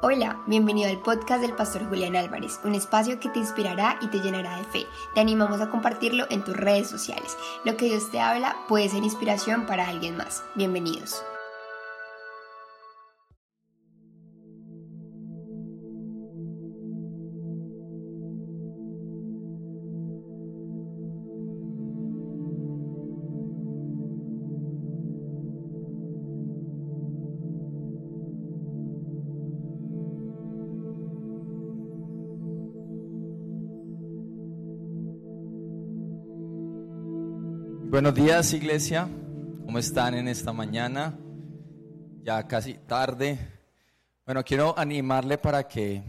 Hola, bienvenido al podcast del Pastor Julián Álvarez, un espacio que te inspirará y te llenará de fe. Te animamos a compartirlo en tus redes sociales. Lo que Dios te habla puede ser inspiración para alguien más. Bienvenidos. Buenos días iglesia, ¿cómo están en esta mañana? Ya casi tarde. Bueno, quiero animarle para que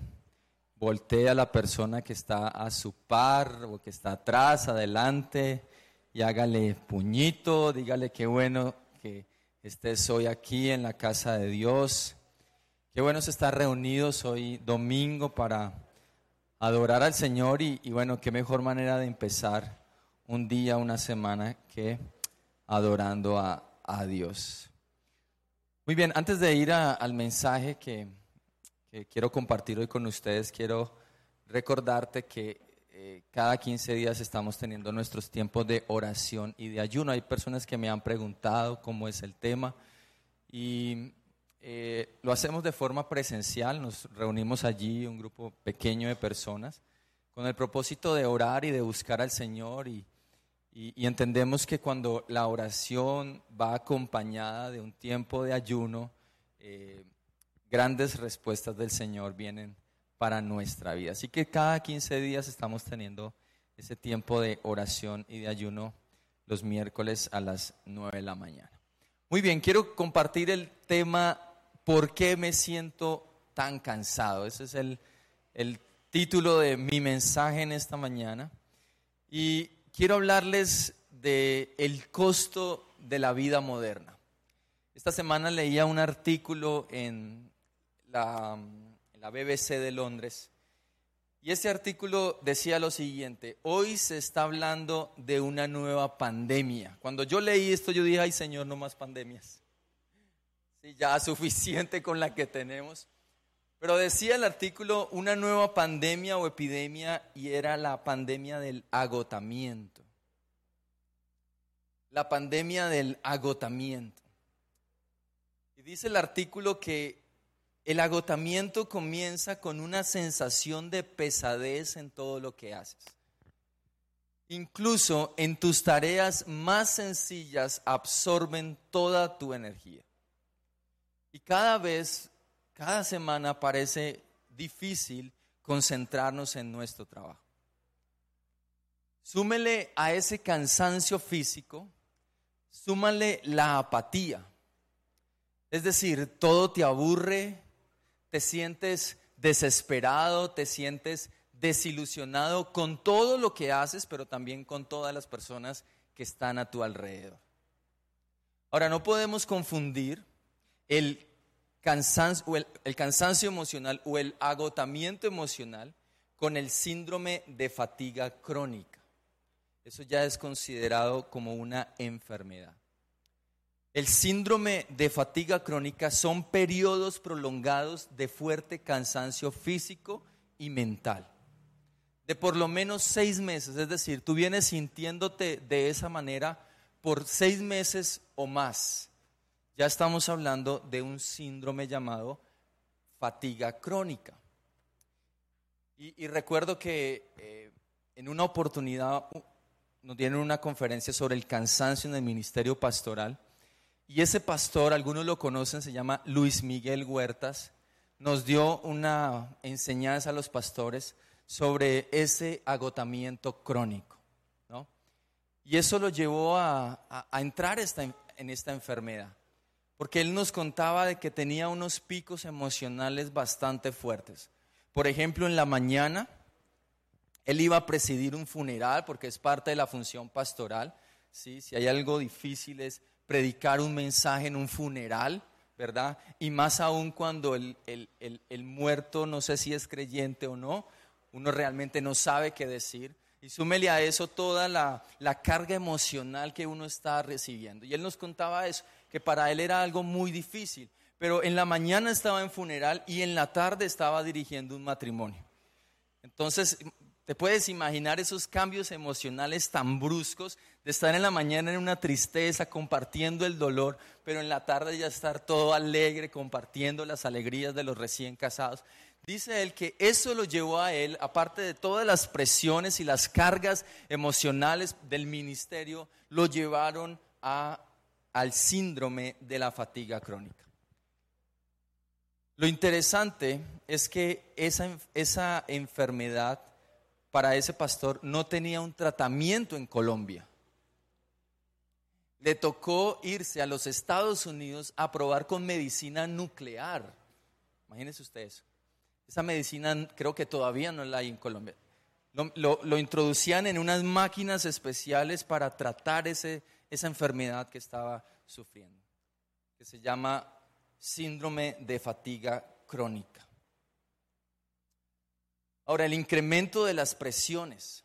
voltee a la persona que está a su par o que está atrás, adelante, y hágale puñito, dígale qué bueno que estés hoy aquí en la casa de Dios. Qué bueno estar reunidos hoy domingo para adorar al Señor y, y bueno, qué mejor manera de empezar un día, una semana adorando a, Dios. Muy bien, antes de ir al mensaje que, quiero compartir hoy con ustedes, quiero recordarte que eh, cada 15 días estamos teniendo nuestros tiempos de oración y de ayuno. Hay personas que me han preguntado cómo es el tema y eh, lo hacemos de forma presencial, nos reunimos allí, un grupo pequeño de personas, con el propósito de orar y de buscar al Señor y, y, entendemos que cuando la oración va acompañada de un tiempo de ayuno, eh, grandes respuestas del Señor vienen para nuestra vida. Así que cada 15 días estamos teniendo ese tiempo de oración y de ayuno los miércoles a las 9 de la mañana. Muy bien, quiero compartir el tema ¿Por qué me siento tan cansado? Ese es el, el título de mi mensaje en esta mañana. Y quiero hablarles del el costo de la vida moderna. Esta semana leía un artículo en la, la BBC de Londres y ese artículo decía lo siguiente, hoy se está hablando de una nueva pandemia. Cuando yo leí esto yo dije, ay Señor, no más pandemias. Ya suficiente con la que tenemos. Pero decía el artículo una nueva pandemia o epidemia y era la pandemia del agotamiento. La pandemia del agotamiento. Y dice el artículo que el agotamiento comienza con una sensación de pesadez en todo lo que haces. Incluso en tus tareas más sencillas absorben toda tu energía. Y cada vez cada semana parece difícil concentrarnos en nuestro trabajo. Súmele a ese cansancio físico, súmale la apatía. Es decir, todo te aburre, te sientes desesperado, te sientes desilusionado con todo lo que haces, pero también con todas las personas que están a tu alrededor. Ahora, no podemos confundir el cansancio, el, cansancio emocional o el agotamiento emocional con el síndrome de fatiga crónica. Eso ya es considerado como una enfermedad. El síndrome de fatiga crónica son periodos prolongados de fuerte cansancio físico y mental. De por lo menos seis meses, es decir, tú vienes sintiéndote de esa manera por seis meses o más ya estamos hablando de un síndrome llamado fatiga crónica. Y, recuerdo que eh, en una oportunidad nos dieron una conferencia sobre el cansancio en el ministerio pastoral. Y ese pastor, algunos lo conocen, se llama Luis Miguel Huertas, nos dio una enseñanza a los pastores sobre ese agotamiento crónico. Y eso lo llevó a, entrar en esta enfermedad porque él nos contaba de que tenía unos picos emocionales bastante fuertes. Por ejemplo, en la mañana, él iba a presidir un funeral porque es parte de la función pastoral. ¿sí? Si hay algo difícil es predicar un mensaje en un funeral, ¿verdad? Y más aún cuando el, el muerto, no sé si es creyente o no, uno realmente no sabe qué decir. Y súmele a eso toda la, carga emocional que uno está recibiendo. Y él nos contaba eso, que para él era algo muy difícil. pero en la mañana estaba en funeral y en la tarde estaba dirigiendo un matrimonio. Entonces, te puedes imaginar esos cambios emocionales tan bruscos de estar en la mañana en una tristeza, compartiendo el dolor, pero en la tarde ya estar todo alegre, compartiendo las alegrías de los recién casados. Dice él que eso lo llevó a él, aparte de todas las presiones y las cargas emocionales del ministerio, lo llevaron a, al síndrome de la fatiga crónica. Lo interesante es que esa, esa enfermedad para ese pastor no tenía un tratamiento en Colombia. Le tocó irse a los Estados Unidos a probar con medicina nuclear. Imagínense ustedes. Esa medicina creo que todavía no la hay en Colombia. Lo, introducían en unas máquinas especiales para tratar ese, esa enfermedad que estaba sufriendo, que se llama síndrome de fatiga crónica. Ahora, el incremento de las presiones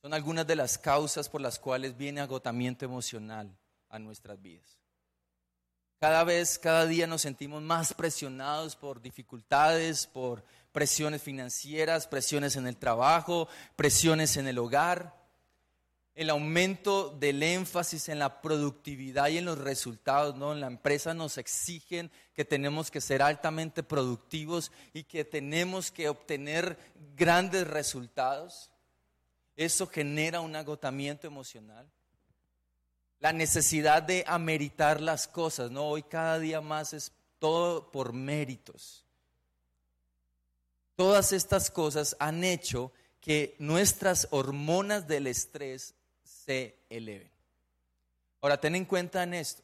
son algunas de las causas por las cuales viene agotamiento emocional a nuestras vidas. Cada vez, cada día nos sentimos más presionados por dificultades, por presiones financieras, presiones en el trabajo, presiones en el hogar el aumento del énfasis en la productividad y en los resultados, ¿no? En la empresa nos exigen que tenemos que ser altamente productivos y que tenemos que obtener grandes resultados. Eso genera un agotamiento emocional. La necesidad de ameritar las cosas, ¿no? Hoy cada día más es todo por méritos. Todas estas cosas han hecho que nuestras hormonas del estrés se eleven. Ahora, ten en cuenta en esto.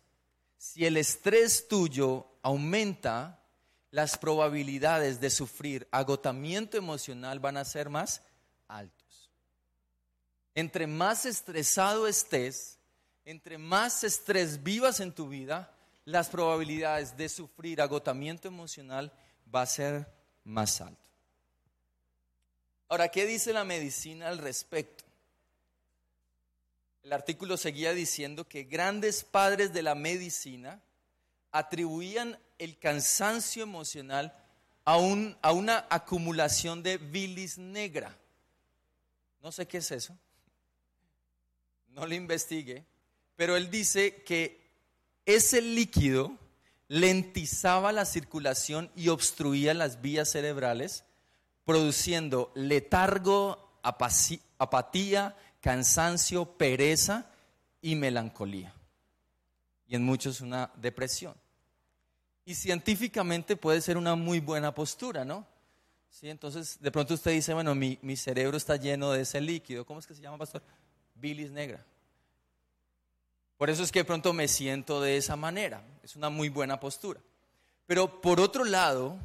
Si el estrés tuyo aumenta, las probabilidades de sufrir agotamiento emocional van a ser más altos. Entre más estresado estés, entre más estrés vivas en tu vida, las probabilidades de sufrir agotamiento emocional va a ser más alto. Ahora, ¿qué dice la medicina al respecto? El artículo seguía diciendo que grandes padres de la medicina atribuían el cansancio emocional a, a una acumulación de bilis negra. No sé qué es eso, no lo investigué, pero él dice que ese líquido lentizaba la circulación y obstruía las vías cerebrales, produciendo letargo, apatía cansancio, pereza y melancolía. Y en muchos una depresión. Y científicamente puede ser una muy buena postura, ¿no? Sí, entonces de pronto usted dice, bueno, mi, mi cerebro está lleno de ese líquido. ¿Cómo es que se llama, pastor? Bilis negra. Por eso es que de pronto me siento de esa manera. Es una muy buena postura. Pero por otro lado,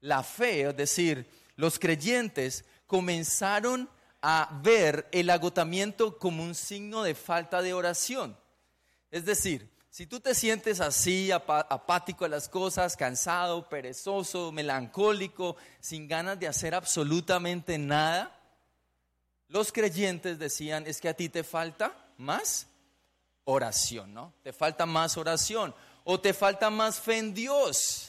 la fe, es decir, los creyentes comenzaron a ver el agotamiento como un signo de falta de oración. Es decir, si tú te sientes así, apático a las cosas, cansado, perezoso, melancólico, sin ganas de hacer absolutamente nada, los creyentes decían, es que a ti te falta más oración, ¿no? Te falta más oración o te falta más fe en Dios.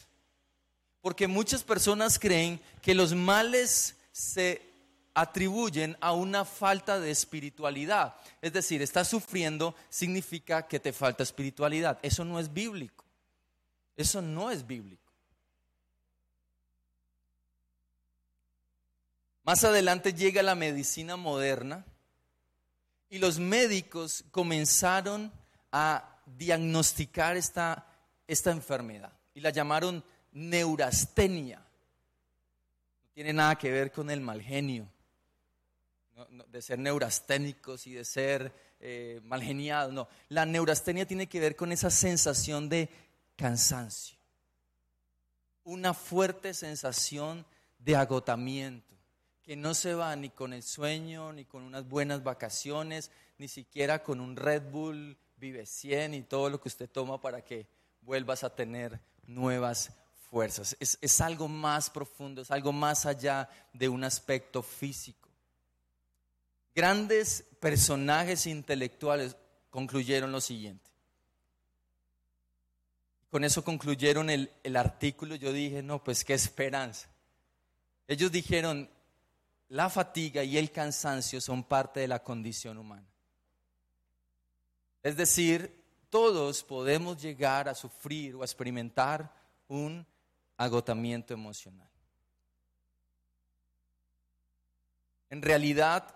Porque muchas personas creen que los males se atribuyen a una falta de espiritualidad. Es decir, estás sufriendo significa que te falta espiritualidad. Eso no es bíblico. Eso no es bíblico. Más adelante llega la medicina moderna y los médicos comenzaron a diagnosticar esta, esta enfermedad y la llamaron neurastenia. No tiene nada que ver con el mal genio de ser neurasténicos y de ser eh, malgeniados, no. La neurastenia tiene que ver con esa sensación de cansancio, una fuerte sensación de agotamiento, que no se va ni con el sueño, ni con unas buenas vacaciones, ni siquiera con un Red Bull Vive 100 y todo lo que usted toma para que vuelvas a tener nuevas fuerzas. es algo más profundo, es algo más allá de un aspecto físico grandes personajes intelectuales concluyeron lo siguiente. con eso concluyeron el, el artículo. Yo dije, no, pues qué esperanza. Ellos dijeron, la fatiga y el cansancio son parte de la condición humana. Es decir, todos podemos llegar a sufrir o a experimentar un agotamiento emocional. En realidad,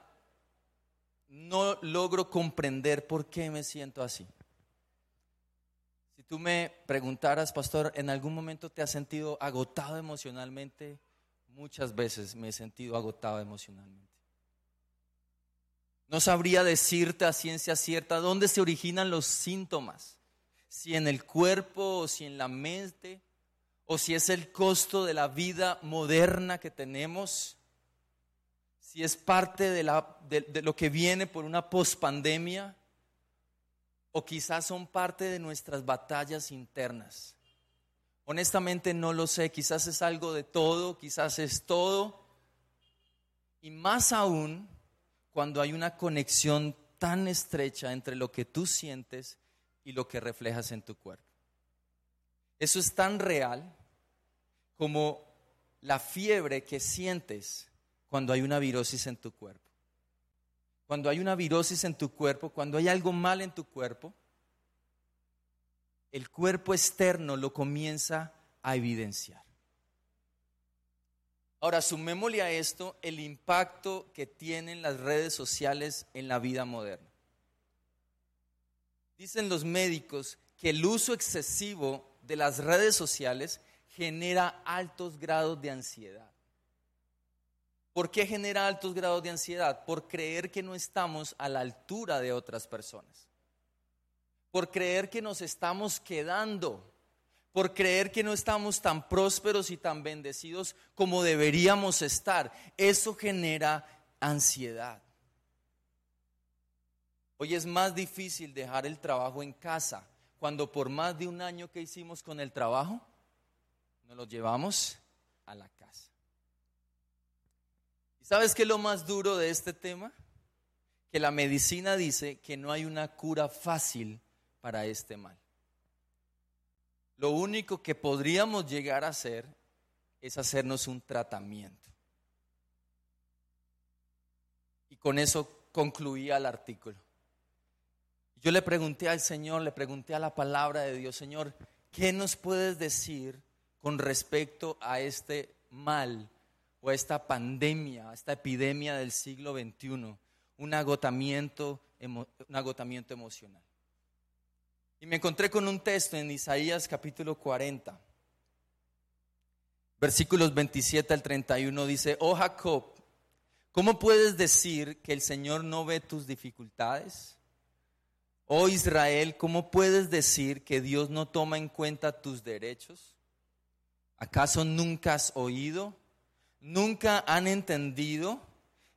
no logro comprender por qué me siento así. Si tú me preguntaras, pastor, ¿en algún momento te has sentido agotado emocionalmente? Muchas veces me he sentido agotado emocionalmente. No sabría decirte a ciencia cierta dónde se originan los síntomas, si en el cuerpo o si en la mente, o si es el costo de la vida moderna que tenemos, si es parte de, lo que viene por una pospandemia, o quizás son parte de nuestras batallas internas. Honestamente no lo sé, quizás es algo de todo, quizás es todo. Y más aún cuando hay una conexión tan estrecha entre lo que tú sientes y lo que reflejas en tu cuerpo. Eso es tan real como la fiebre que sientes cuando hay una virosis en tu cuerpo. Cuando hay una virosis en tu cuerpo, cuando hay algo mal en tu cuerpo, el cuerpo externo lo comienza a evidenciar. Ahora, sumémosle a esto el impacto que tienen las redes sociales en la vida moderna. Dicen los médicos que el uso excesivo de las redes sociales genera altos grados de ansiedad. ¿Por qué genera altos grados de ansiedad? Por creer que no estamos a la altura de otras personas. Por creer que nos estamos quedando por creer que no estamos tan prósperos y tan bendecidos como deberíamos estar. Eso genera ansiedad. Hoy es más difícil dejar el trabajo en casa cuando por más de un año que hicimos con el trabajo, nos lo llevamos a la casa. ¿Y sabes qué es lo más duro de este tema? Que la medicina dice que no hay una cura fácil para este mal lo único que podríamos llegar a hacer es hacernos un tratamiento. Y con eso concluía el artículo. Yo le pregunté al Señor, le pregunté a la palabra de Dios, Señor, ¿qué nos puedes decir con respecto a este mal o esta pandemia, esta epidemia del siglo XXI? Un agotamiento, un agotamiento emocional. Y me encontré con un texto en Isaías capítulo 40, versículos 27 al 31, dice, oh Jacob, ¿cómo puedes decir que el Señor no ve tus dificultades? Oh Israel, ¿cómo puedes decir que Dios no toma en cuenta tus derechos? ¿Acaso nunca has oído? ¿Nunca han entendido?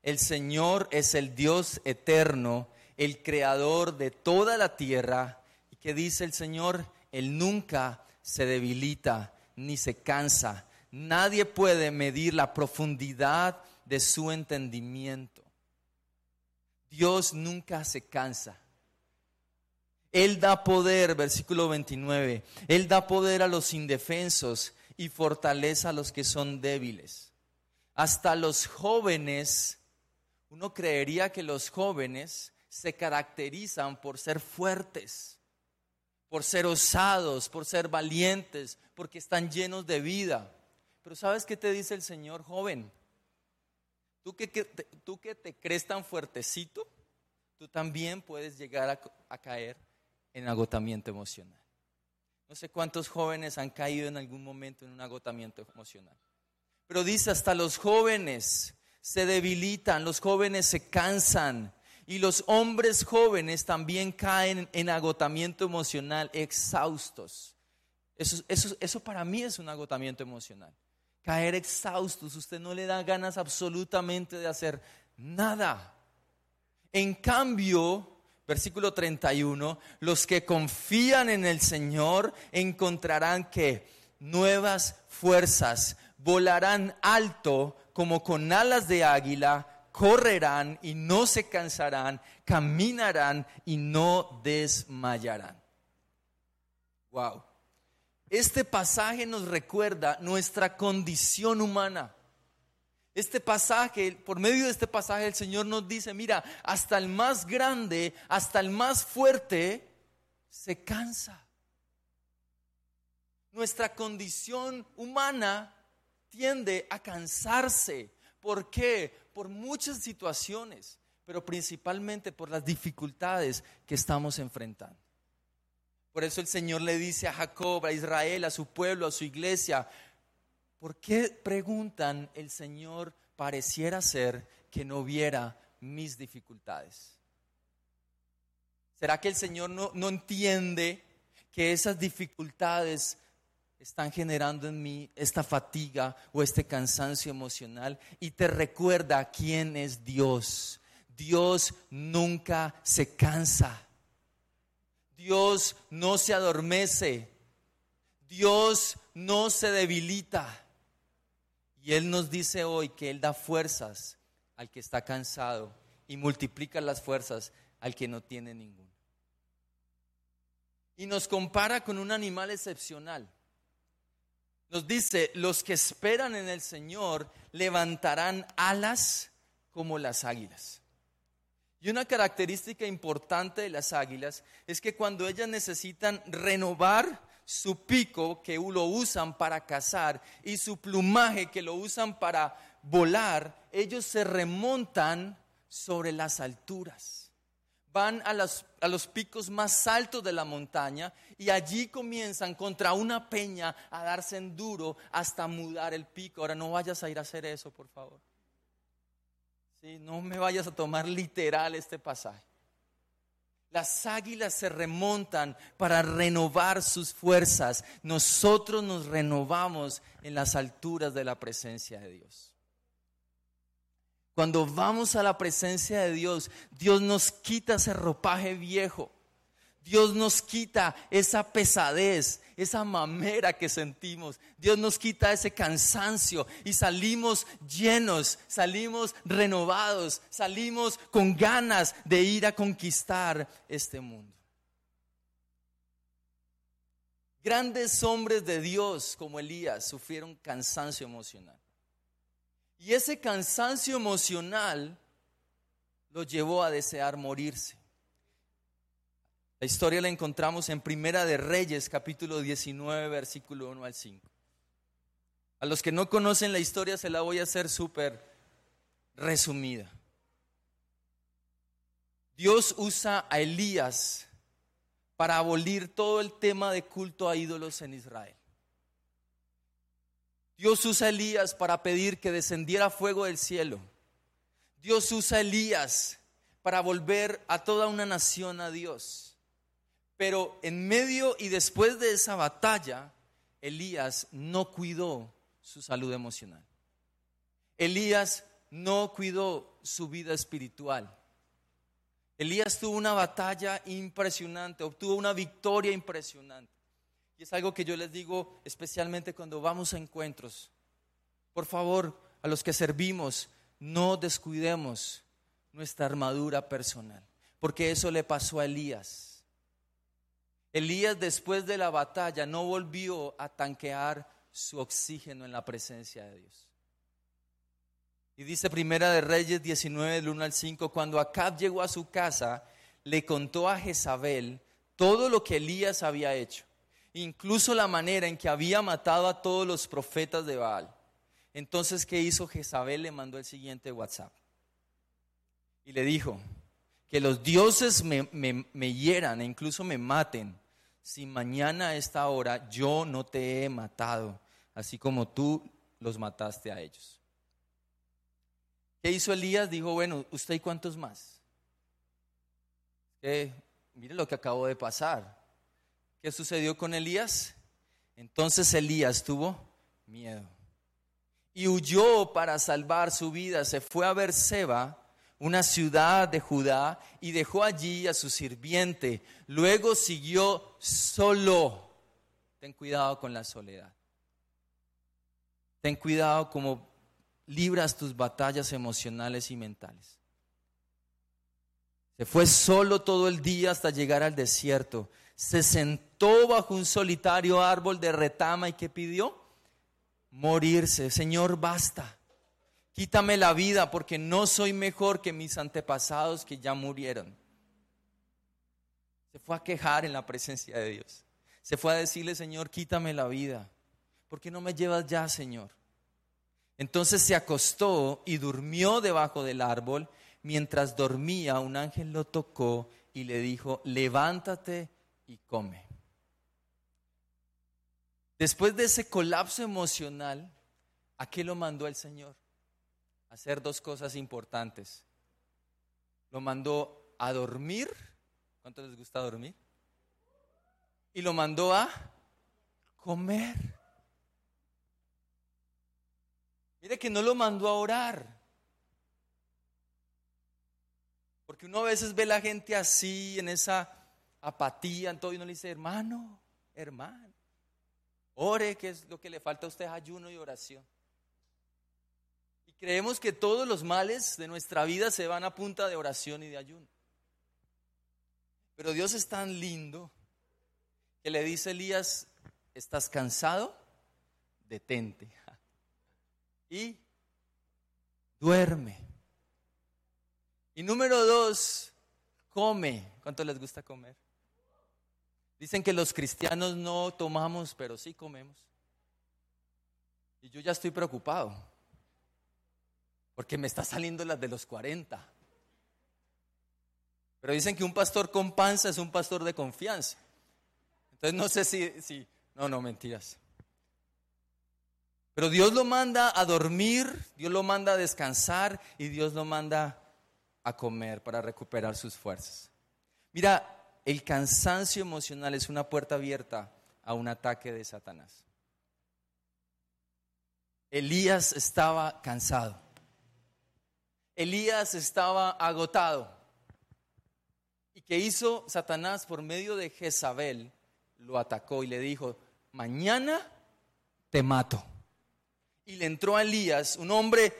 El Señor es el Dios eterno, el creador de toda la tierra que dice el Señor, Él nunca se debilita ni se cansa. Nadie puede medir la profundidad de su entendimiento. Dios nunca se cansa. Él da poder, versículo 29, Él da poder a los indefensos y fortaleza a los que son débiles. Hasta los jóvenes, uno creería que los jóvenes se caracterizan por ser fuertes por ser osados, por ser valientes, porque están llenos de vida. Pero ¿sabes qué te dice el Señor joven? Tú que, tú que te crees tan fuertecito, tú también puedes llegar a caer en agotamiento emocional. No sé cuántos jóvenes han caído en algún momento en un agotamiento emocional. Pero dice, hasta los jóvenes se debilitan, los jóvenes se cansan, y los hombres jóvenes también caen en agotamiento emocional, exhaustos. Eso, eso, eso para mí es un agotamiento emocional. Caer exhaustos, usted no le da ganas absolutamente de hacer nada. En cambio, versículo 31, los que confían en el Señor encontrarán que nuevas fuerzas volarán alto como con alas de águila correrán y no se cansarán, caminarán y no desmayarán. Wow. Este pasaje nos recuerda nuestra condición humana. Este pasaje, por medio de este pasaje, el Señor nos dice, mira, hasta el más grande, hasta el más fuerte, se cansa. Nuestra condición humana tiende a cansarse. ¿Por qué? Por muchas situaciones, pero principalmente por las dificultades que estamos enfrentando. Por eso el Señor le dice a Jacob, a Israel, a su pueblo, a su iglesia, ¿por qué preguntan el Señor pareciera ser que no viera mis dificultades? ¿Será que el Señor no, no entiende que esas dificultades están generando en mí esta fatiga o este cansancio emocional y te recuerda quién es Dios. Dios nunca se cansa. Dios no se adormece. Dios no se debilita. Y Él nos dice hoy que Él da fuerzas al que está cansado y multiplica las fuerzas al que no tiene ninguna. Y nos compara con un animal excepcional. Nos dice, los que esperan en el Señor levantarán alas como las águilas. Y una característica importante de las águilas es que cuando ellas necesitan renovar su pico, que lo usan para cazar, y su plumaje, que lo usan para volar, ellos se remontan sobre las alturas van a los, a los, picos más altos de la montaña y allí comienzan contra una peña a darse en duro hasta mudar el pico. Ahora no vayas a ir a hacer eso, por favor. Sí, no me vayas a tomar literal este pasaje. Las águilas se remontan para renovar sus fuerzas. Nosotros nos renovamos en las alturas de la presencia de Dios. Cuando vamos a la presencia de Dios, Dios nos quita ese ropaje viejo. Dios nos quita esa pesadez, esa mamera que sentimos. Dios nos quita ese cansancio y salimos llenos, salimos renovados, salimos con ganas de ir a conquistar este mundo. Grandes hombres de Dios como Elías sufrieron cansancio emocional. Y ese cansancio emocional lo llevó a desear morirse. La historia la encontramos en Primera de Reyes, capítulo 19, versículo 1 al 5. A los que no conocen la historia se la voy a hacer súper resumida. Dios usa a Elías para abolir todo el tema de culto a ídolos en Israel. Dios usa a Elías para pedir que descendiera fuego del cielo. Dios usa a Elías para volver a toda una nación a Dios. Pero en medio y después de esa batalla, Elías no cuidó su salud emocional. Elías no cuidó su vida espiritual. Elías tuvo una batalla impresionante, obtuvo una victoria impresionante. Es algo que yo les digo especialmente cuando vamos a encuentros. Por favor, a los que servimos, no descuidemos nuestra armadura personal, porque eso le pasó a Elías. Elías después de la batalla no volvió a tanquear su oxígeno en la presencia de Dios. Y dice Primera de Reyes 19, del 1 al 5, cuando Acab llegó a su casa, le contó a Jezabel todo lo que Elías había hecho incluso la manera en que había matado a todos los profetas de Baal. Entonces, ¿qué hizo Jezabel? Le mandó el siguiente WhatsApp. Y le dijo, que los dioses me, me, hieran e incluso me maten, si mañana a esta hora yo no te he matado, así como tú los mataste a ellos. ¿Qué hizo Elías? Dijo, bueno, ¿usted y cuántos más? mire lo que acabó de pasar. ¿Qué sucedió con Elías? Entonces Elías tuvo miedo y huyó para salvar su vida. Se fue a Berseba, una ciudad de Judá, y dejó allí a su sirviente. Luego siguió solo. Ten cuidado con la soledad. Ten cuidado como libras tus batallas emocionales y mentales. Se fue solo todo el día hasta llegar al desierto se sentó bajo un solitario árbol de retama y ¿qué pidió? Morirse. Señor, basta. Quítame la vida porque no soy mejor que mis antepasados que ya murieron. Se fue a quejar en la presencia de Dios. Se fue a decirle, Señor, quítame la vida. ¿Por qué no me llevas ya, Señor? Entonces se acostó y durmió debajo del árbol. Mientras dormía, un ángel lo tocó y le dijo, levántate y come. Después de ese colapso emocional, ¿a qué lo mandó el Señor? Hacer dos cosas importantes. Lo mandó a dormir. ¿Cuánto les gusta dormir? Y lo mandó a comer. Mire que no lo mandó a orar. Porque uno a veces ve la gente así, en esa apatía, en todo, y uno le dice, hermano, hermano, ore, que es lo que le falta a usted, ayuno y oración. Y creemos que todos los males de nuestra vida se van a punta de oración y de ayuno. Pero Dios es tan lindo que le dice Elías, ¿estás cansado? Detente y duerme. Y número dos, come. ¿Cuánto les gusta comer? Dicen que los cristianos no tomamos, pero sí comemos. Y yo ya estoy preocupado, porque me está saliendo las de los 40. Pero dicen que un pastor con panza es un pastor de confianza. Entonces no sé si, si no, no, mentiras. Pero Dios lo manda a dormir, Dios lo manda a descansar y Dios lo manda a comer para recuperar sus fuerzas. Mira, el cansancio emocional es una puerta abierta a un ataque de Satanás. Elías estaba cansado. Elías estaba agotado. ¿Y qué hizo Satanás por medio de Jezabel? Lo atacó y le dijo, mañana te mato y le entró a Elías, un hombre,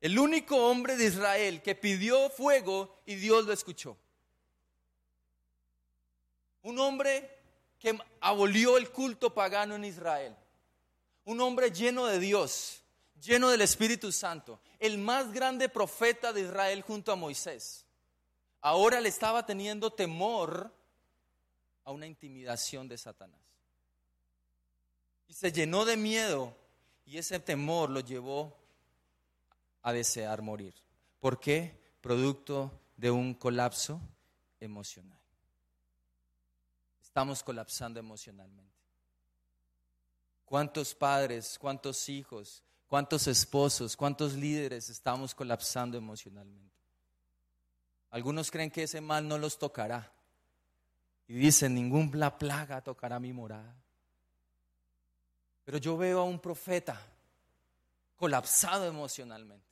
el único hombre de Israel que pidió fuego y Dios lo escuchó. Un hombre que abolió el culto pagano en Israel. Un hombre lleno de Dios, lleno del Espíritu Santo, el más grande profeta de Israel junto a Moisés. Ahora le estaba teniendo temor a una intimidación de Satanás. Y se llenó de miedo y ese temor lo llevó a desear morir. ¿Por qué? Producto de un colapso emocional. Estamos colapsando emocionalmente. ¿Cuántos padres, cuántos hijos, cuántos esposos, cuántos líderes estamos colapsando emocionalmente? Algunos creen que ese mal no los tocará. Y dicen, ninguna plaga tocará mi morada. Pero yo veo a un profeta colapsado emocionalmente.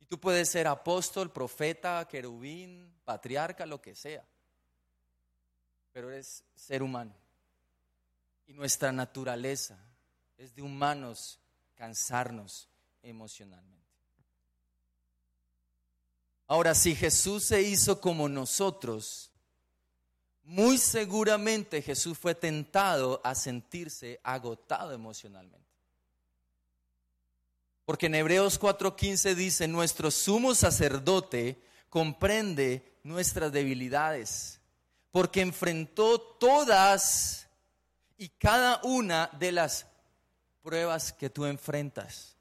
Y tú puedes ser apóstol, profeta, querubín, patriarca, lo que sea. Pero eres ser humano. Y nuestra naturaleza es de humanos cansarnos emocionalmente. Ahora, si Jesús se hizo como nosotros, muy seguramente Jesús fue tentado a sentirse agotado emocionalmente. Porque en Hebreos 4:15 dice, nuestro sumo sacerdote comprende nuestras debilidades, porque enfrentó todas y cada una de las pruebas que tú enfrentas.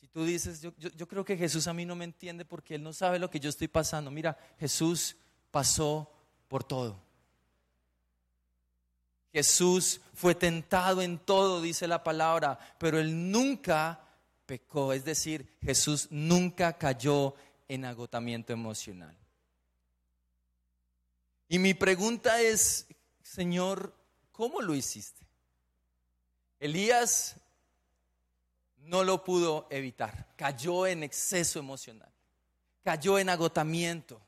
Si tú dices, yo, yo, creo que Jesús a mí no me entiende porque Él no sabe lo que yo estoy pasando. Mira, Jesús pasó por todo. Jesús fue tentado en todo, dice la palabra, pero él nunca pecó, es decir, Jesús nunca cayó en agotamiento emocional. Y mi pregunta es, Señor, ¿cómo lo hiciste? Elías no lo pudo evitar, cayó en exceso emocional, cayó en agotamiento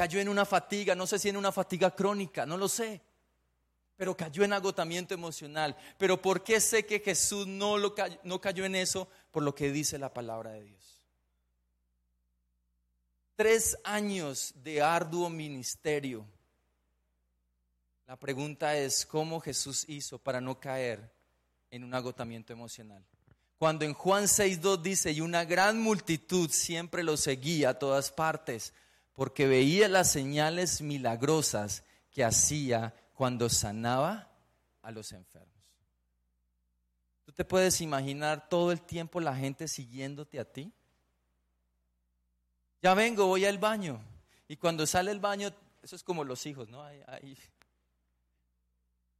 cayó en una fatiga, no sé si en una fatiga crónica, no lo sé, pero cayó en agotamiento emocional. Pero ¿por qué sé que Jesús no, lo cayó, no cayó en eso? Por lo que dice la palabra de Dios. Tres años de arduo ministerio La pregunta es, ¿cómo Jesús hizo para no caer en un agotamiento emocional? Cuando en Juan 6.2 dice, y una gran multitud siempre lo seguía a todas partes, porque veía las señales milagrosas que hacía cuando sanaba a los enfermos. ¿Tú te puedes imaginar todo el tiempo la gente siguiéndote a ti? Ya vengo, voy al baño. Y cuando sale el baño, eso es como los hijos, ¿no? Ahí,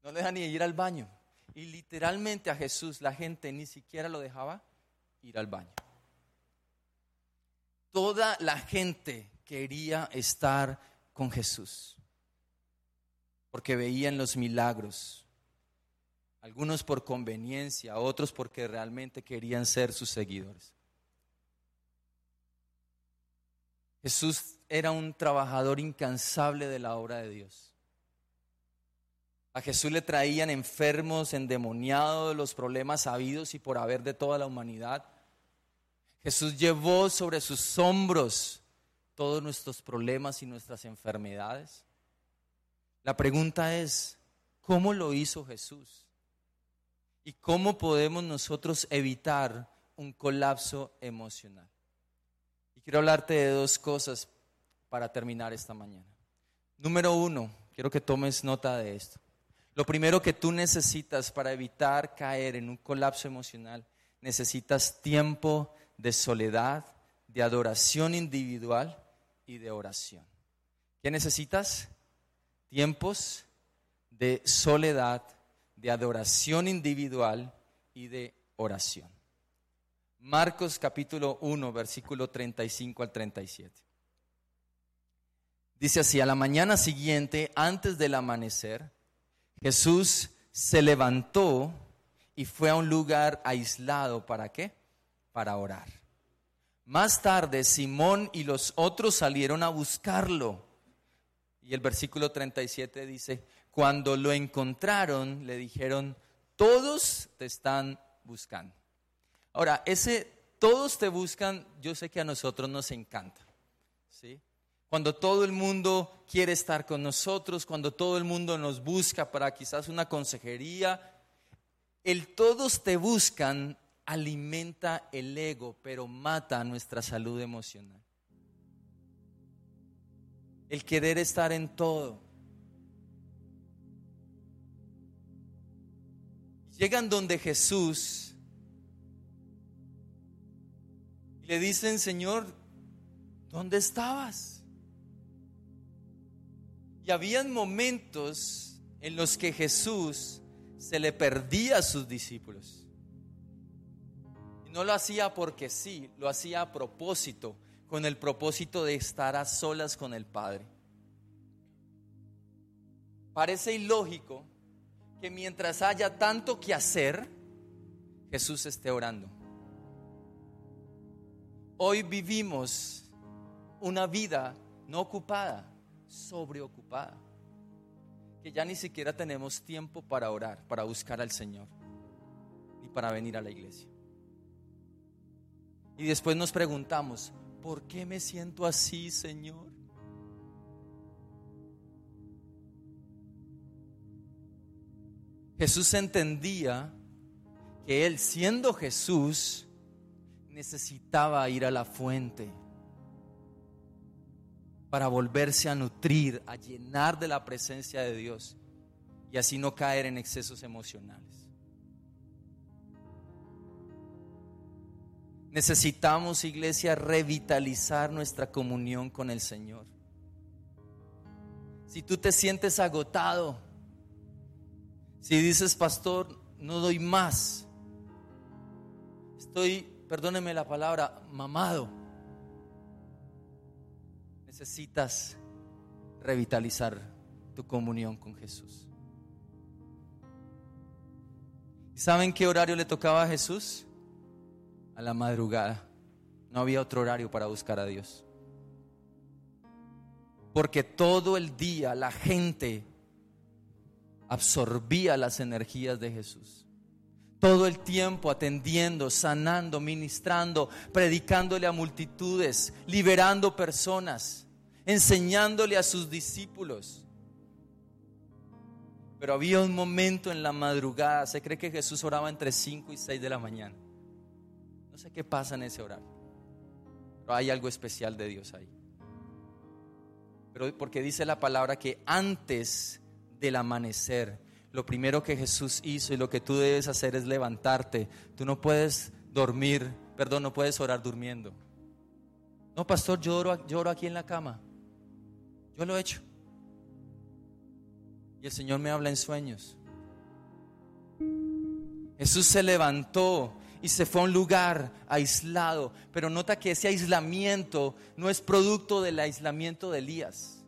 no le dejan ni ir al baño. Y literalmente a Jesús la gente ni siquiera lo dejaba ir al baño. Toda la gente quería estar con Jesús porque veían los milagros. Algunos por conveniencia, otros porque realmente querían ser sus seguidores. Jesús era un trabajador incansable de la obra de Dios. A Jesús le traían enfermos, endemoniados, los problemas sabidos y por haber de toda la humanidad. Jesús llevó sobre sus hombros todos nuestros problemas y nuestras enfermedades. La pregunta es, ¿cómo lo hizo Jesús? ¿Y cómo podemos nosotros evitar un colapso emocional? Y quiero hablarte de dos cosas para terminar esta mañana. Número uno, quiero que tomes nota de esto. Lo primero que tú necesitas para evitar caer en un colapso emocional, necesitas tiempo de soledad, de adoración individual y de oración. ¿Qué necesitas? Tiempos de soledad, de adoración individual y de oración. Marcos capítulo 1, versículo 35 al 37. Dice así, a la mañana siguiente, antes del amanecer, Jesús se levantó y fue a un lugar aislado. ¿Para qué? Para orar. Más tarde, Simón y los otros salieron a buscarlo. Y el versículo 37 dice, cuando lo encontraron, le dijeron, todos te están buscando. Ahora, ese todos te buscan, yo sé que a nosotros nos encanta. ¿sí? Cuando todo el mundo quiere estar con nosotros, cuando todo el mundo nos busca para quizás una consejería, el todos te buscan alimenta el ego, pero mata nuestra salud emocional. El querer estar en todo. Llegan donde Jesús le dicen, Señor, ¿dónde estabas? Y habían momentos en los que Jesús se le perdía a sus discípulos. Y no lo hacía porque sí, lo hacía a propósito, con el propósito de estar a solas con el Padre. Parece ilógico que mientras haya tanto que hacer, Jesús esté orando. Hoy vivimos una vida no ocupada, sobreocupada, que ya ni siquiera tenemos tiempo para orar, para buscar al Señor, ni para venir a la iglesia. Y después nos preguntamos, ¿por qué me siento así, Señor? Jesús entendía que Él, siendo Jesús, necesitaba ir a la fuente para volverse a nutrir, a llenar de la presencia de Dios y así no caer en excesos emocionales. Necesitamos, iglesia, revitalizar nuestra comunión con el Señor. Si tú te sientes agotado, si dices, pastor, no doy más, estoy perdóneme la palabra, mamado. Necesitas revitalizar tu comunión con Jesús. ¿Y saben qué horario le tocaba a Jesús? A la madrugada. No había otro horario para buscar a Dios. Porque todo el día la gente absorbía las energías de Jesús todo el tiempo atendiendo, sanando, ministrando, predicándole a multitudes, liberando personas, enseñándole a sus discípulos. Pero había un momento en la madrugada, se cree que Jesús oraba entre 5 y 6 de la mañana. No sé qué pasa en ese horario, pero hay algo especial de Dios ahí. Pero porque dice la palabra que antes del amanecer, lo primero que Jesús hizo y lo que tú debes hacer es levantarte. Tú no puedes dormir, perdón, no puedes orar durmiendo. No, pastor, lloro, lloro aquí en la cama. Yo lo he hecho. Y el Señor me habla en sueños. Jesús se levantó y se fue a un lugar aislado, pero nota que ese aislamiento no es producto del aislamiento de Elías.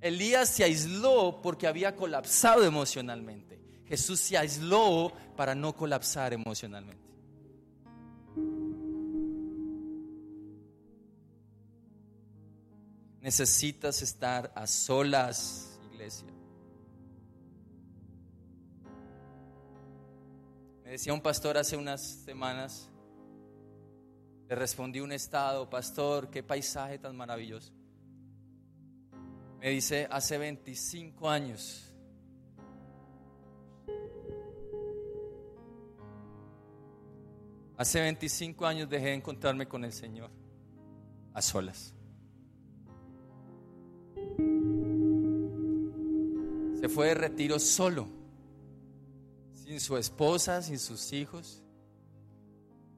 Elías se aisló porque había colapsado emocionalmente. Jesús se aisló para no colapsar emocionalmente. Necesitas estar a solas, iglesia. Me decía un pastor hace unas semanas, le respondí un estado, pastor, qué paisaje tan maravilloso. Me dice, hace 25 años. Hace 25 años dejé de encontrarme con el Señor a solas. Se fue de retiro solo, sin su esposa, sin sus hijos.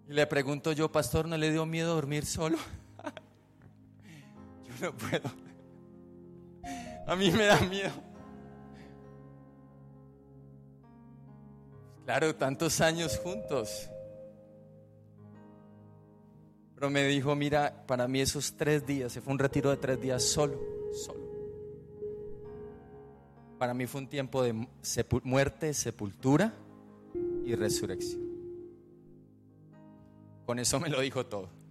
Y le pregunto yo, pastor, ¿no le dio miedo dormir solo? yo no puedo. A mí me da miedo. Claro, tantos años juntos. Pero me dijo, mira, para mí esos tres días, se fue un retiro de tres días solo, solo. Para mí fue un tiempo de muerte, sepultura y resurrección. Con eso me lo dijo todo.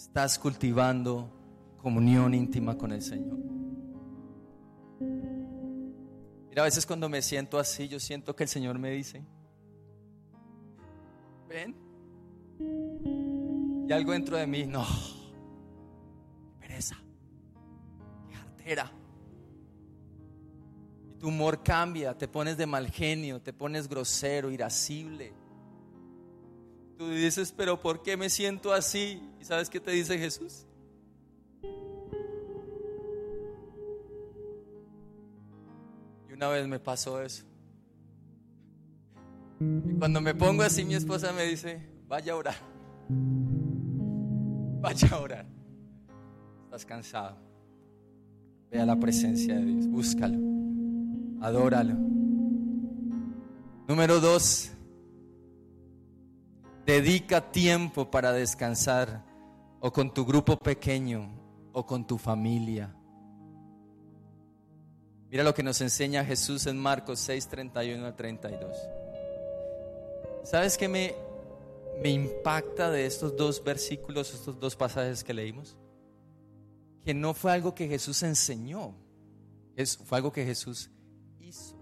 Estás cultivando comunión íntima con el Señor. Mira, a veces cuando me siento así, yo siento que el Señor me dice, ven. Y algo dentro de mí, no, pereza. Y tu humor cambia, te pones de mal genio, te pones grosero, irascible. Tú dices, pero ¿por qué me siento así? ¿Y sabes qué te dice Jesús? Y una vez me pasó eso. Y cuando me pongo así, mi esposa me dice, vaya a orar. Vaya a orar. Estás cansado. Ve a la presencia de Dios, búscalo, adóralo. Número dos, dedica tiempo para descansar o con tu grupo pequeño o con tu familia. Mira lo que nos enseña Jesús en Marcos 6, 31 al 32. ¿Sabes qué me, me impacta de estos dos versículos, estos dos pasajes que leímos? que no fue algo que Jesús enseñó, fue algo que Jesús hizo.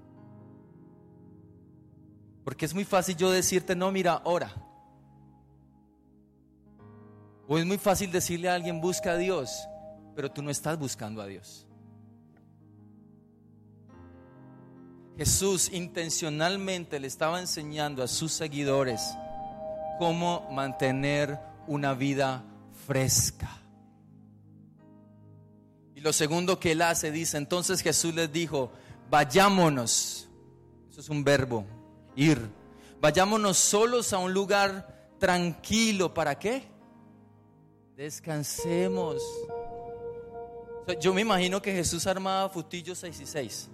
Porque es muy fácil yo decirte, no, mira, ora. O es muy fácil decirle a alguien, busca a Dios, pero tú no estás buscando a Dios. Jesús intencionalmente le estaba enseñando a sus seguidores cómo mantener una vida fresca. Y lo segundo que él hace, dice, entonces Jesús les dijo, vayámonos. Eso es un verbo, ir. Vayámonos solos a un lugar tranquilo. ¿Para qué? Descansemos. Yo me imagino que Jesús armaba futillos 6 y 6.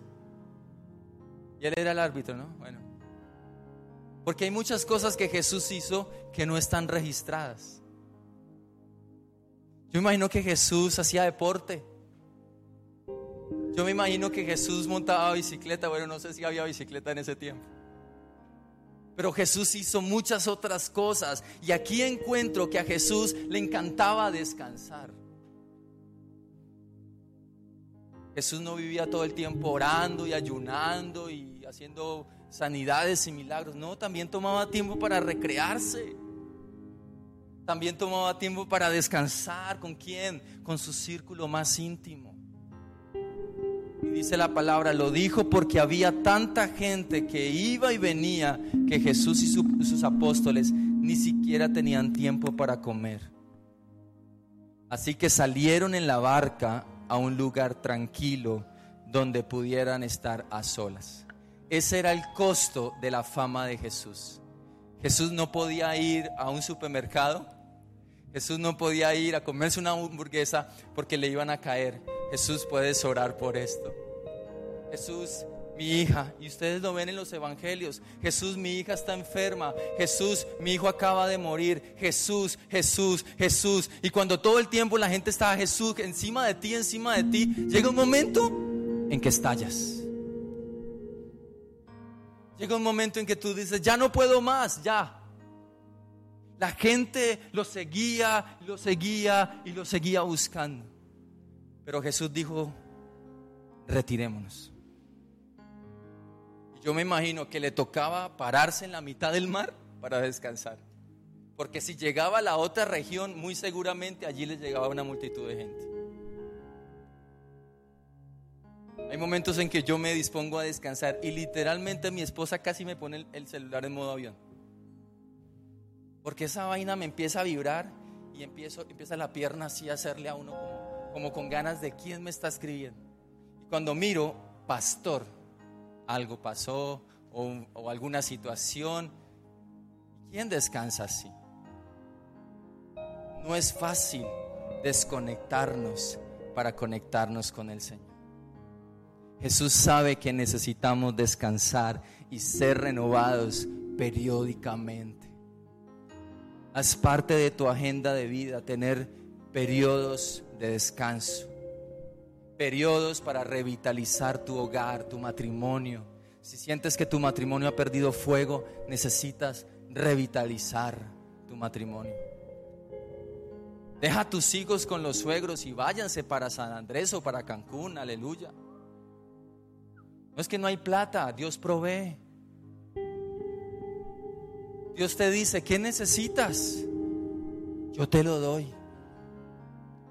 Y él era el árbitro, ¿no? Bueno. Porque hay muchas cosas que Jesús hizo que no están registradas. Yo me imagino que Jesús hacía deporte. Yo me imagino que Jesús montaba bicicleta, bueno, no sé si había bicicleta en ese tiempo. Pero Jesús hizo muchas otras cosas y aquí encuentro que a Jesús le encantaba descansar. Jesús no vivía todo el tiempo orando y ayunando y haciendo sanidades y milagros. No, también tomaba tiempo para recrearse. También tomaba tiempo para descansar. ¿Con quién? Con su círculo más íntimo. Dice la palabra, lo dijo porque había tanta gente que iba y venía que Jesús y sus apóstoles ni siquiera tenían tiempo para comer. Así que salieron en la barca a un lugar tranquilo donde pudieran estar a solas. Ese era el costo de la fama de Jesús. Jesús no podía ir a un supermercado Jesús no podía ir a comerse una hamburguesa porque le iban a caer. Jesús, puedes orar por esto. Jesús, mi hija, y ustedes lo ven en los evangelios. Jesús, mi hija está enferma. Jesús, mi hijo acaba de morir. Jesús, Jesús, Jesús. Y cuando todo el tiempo la gente estaba Jesús encima de ti, encima de ti, llega un momento en que estallas. Llega un momento en que tú dices, ya no puedo más, ya. La gente lo seguía, lo seguía y lo seguía buscando. Pero Jesús dijo, retirémonos. Yo me imagino que le tocaba pararse en la mitad del mar para descansar. Porque si llegaba a la otra región, muy seguramente allí le llegaba una multitud de gente. Hay momentos en que yo me dispongo a descansar y literalmente mi esposa casi me pone el celular en modo avión. Porque esa vaina me empieza a vibrar y empiezo, empieza la pierna así a hacerle a uno como, con ganas de quién me está escribiendo. Y cuando miro, pastor, algo pasó o, o alguna situación, ¿quién descansa así? No es fácil desconectarnos para conectarnos con el Señor. Jesús sabe que necesitamos descansar y ser renovados periódicamente. Haz parte de tu agenda de vida tener periodos de descanso, periodos para revitalizar tu hogar, tu matrimonio. Si sientes que tu matrimonio ha perdido fuego, necesitas revitalizar tu matrimonio. Deja a tus hijos con los suegros y váyanse para San Andrés o para Cancún, aleluya. No es que no hay plata, Dios provee. Dios te dice, ¿qué necesitas? Yo te lo doy.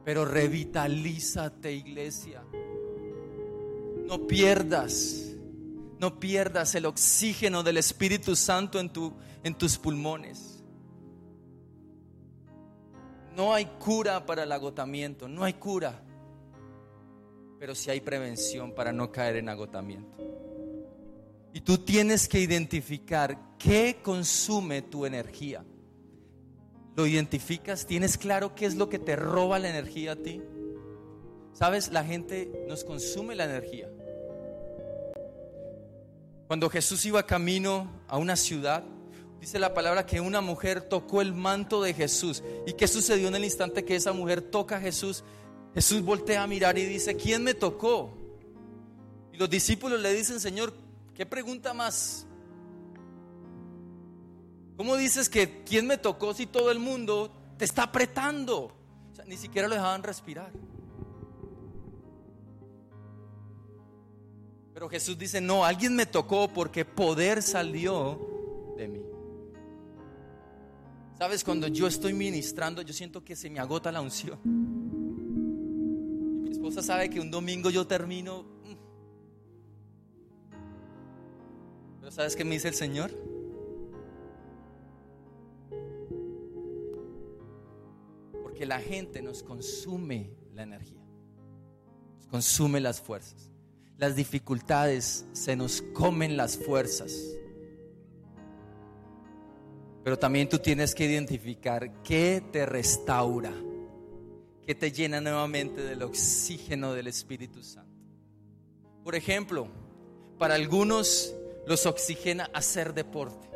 Pero revitalízate, iglesia. No pierdas, no pierdas el oxígeno del Espíritu Santo en, tu, en tus pulmones. No hay cura para el agotamiento, no hay cura. Pero sí hay prevención para no caer en agotamiento. Y tú tienes que identificar qué consume tu energía. ¿Lo identificas? ¿Tienes claro qué es lo que te roba la energía a ti? Sabes, la gente nos consume la energía. Cuando Jesús iba camino a una ciudad, dice la palabra que una mujer tocó el manto de Jesús. ¿Y qué sucedió en el instante que esa mujer toca a Jesús? Jesús voltea a mirar y dice, ¿quién me tocó? Y los discípulos le dicen, Señor, ¿Qué pregunta más? ¿Cómo dices que quién me tocó si todo el mundo te está apretando? Ni siquiera lo dejaban respirar. Pero Jesús dice, no, alguien me tocó porque poder salió de mí. Sabes, cuando yo estoy ministrando, yo siento que se me agota la unción. Y mi esposa sabe que un domingo yo termino ¿sabes qué me dice el Señor? Porque la gente nos consume la energía, nos consume las fuerzas. Las dificultades se nos comen las fuerzas. Pero también tú tienes que identificar qué te restaura, qué te llena nuevamente del oxígeno del Espíritu Santo. Por ejemplo, para algunos los oxigena hacer deporte.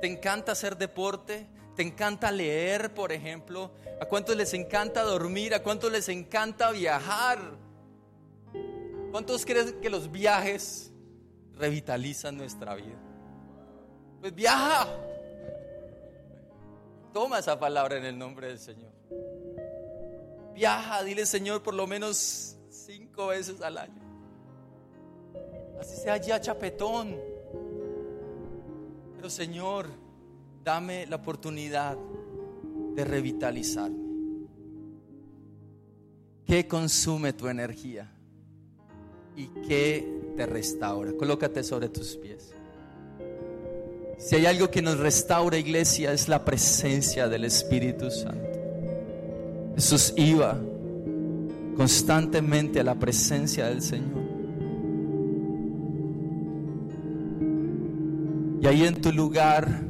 ¿Te encanta hacer deporte? ¿Te encanta leer, por ejemplo? ¿A cuántos les encanta dormir? ¿A cuántos les encanta viajar? ¿Cuántos creen que los viajes revitalizan nuestra vida? Pues viaja. Toma esa palabra en el nombre del Señor. Viaja, dile Señor por lo menos cinco veces al año así sea ya chapetón. Pero Señor, dame la oportunidad de revitalizarme? ¿Qué consume tu energía? ¿Y qué te restaura? Colócate sobre tus pies. Si hay algo que nos restaura, iglesia, es la presencia del Espíritu Santo. Jesús iba constantemente a la presencia del Señor. Y ahí en tu lugar,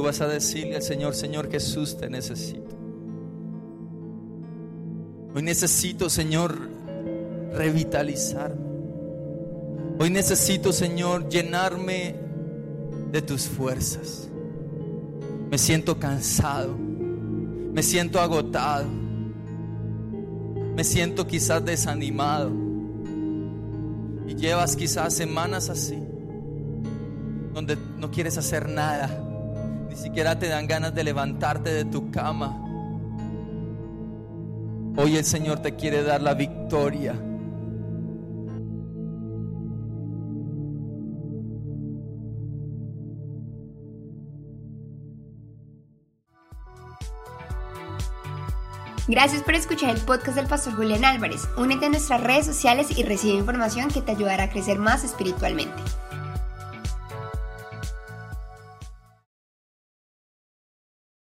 tú vas a decirle al Señor, Señor Jesús, te necesito. Hoy necesito, Señor, revitalizarme. Hoy necesito, Señor, llenarme de tus fuerzas. Me siento cansado. Me siento agotado. Me siento quizás desanimado. Y llevas quizás semanas así donde no quieres hacer nada, ni siquiera te dan ganas de levantarte de tu cama. Hoy el Señor te quiere dar la victoria. Gracias por escuchar el podcast del Pastor Julián Álvarez. Únete a nuestras redes sociales y recibe información que te ayudará a crecer más espiritualmente.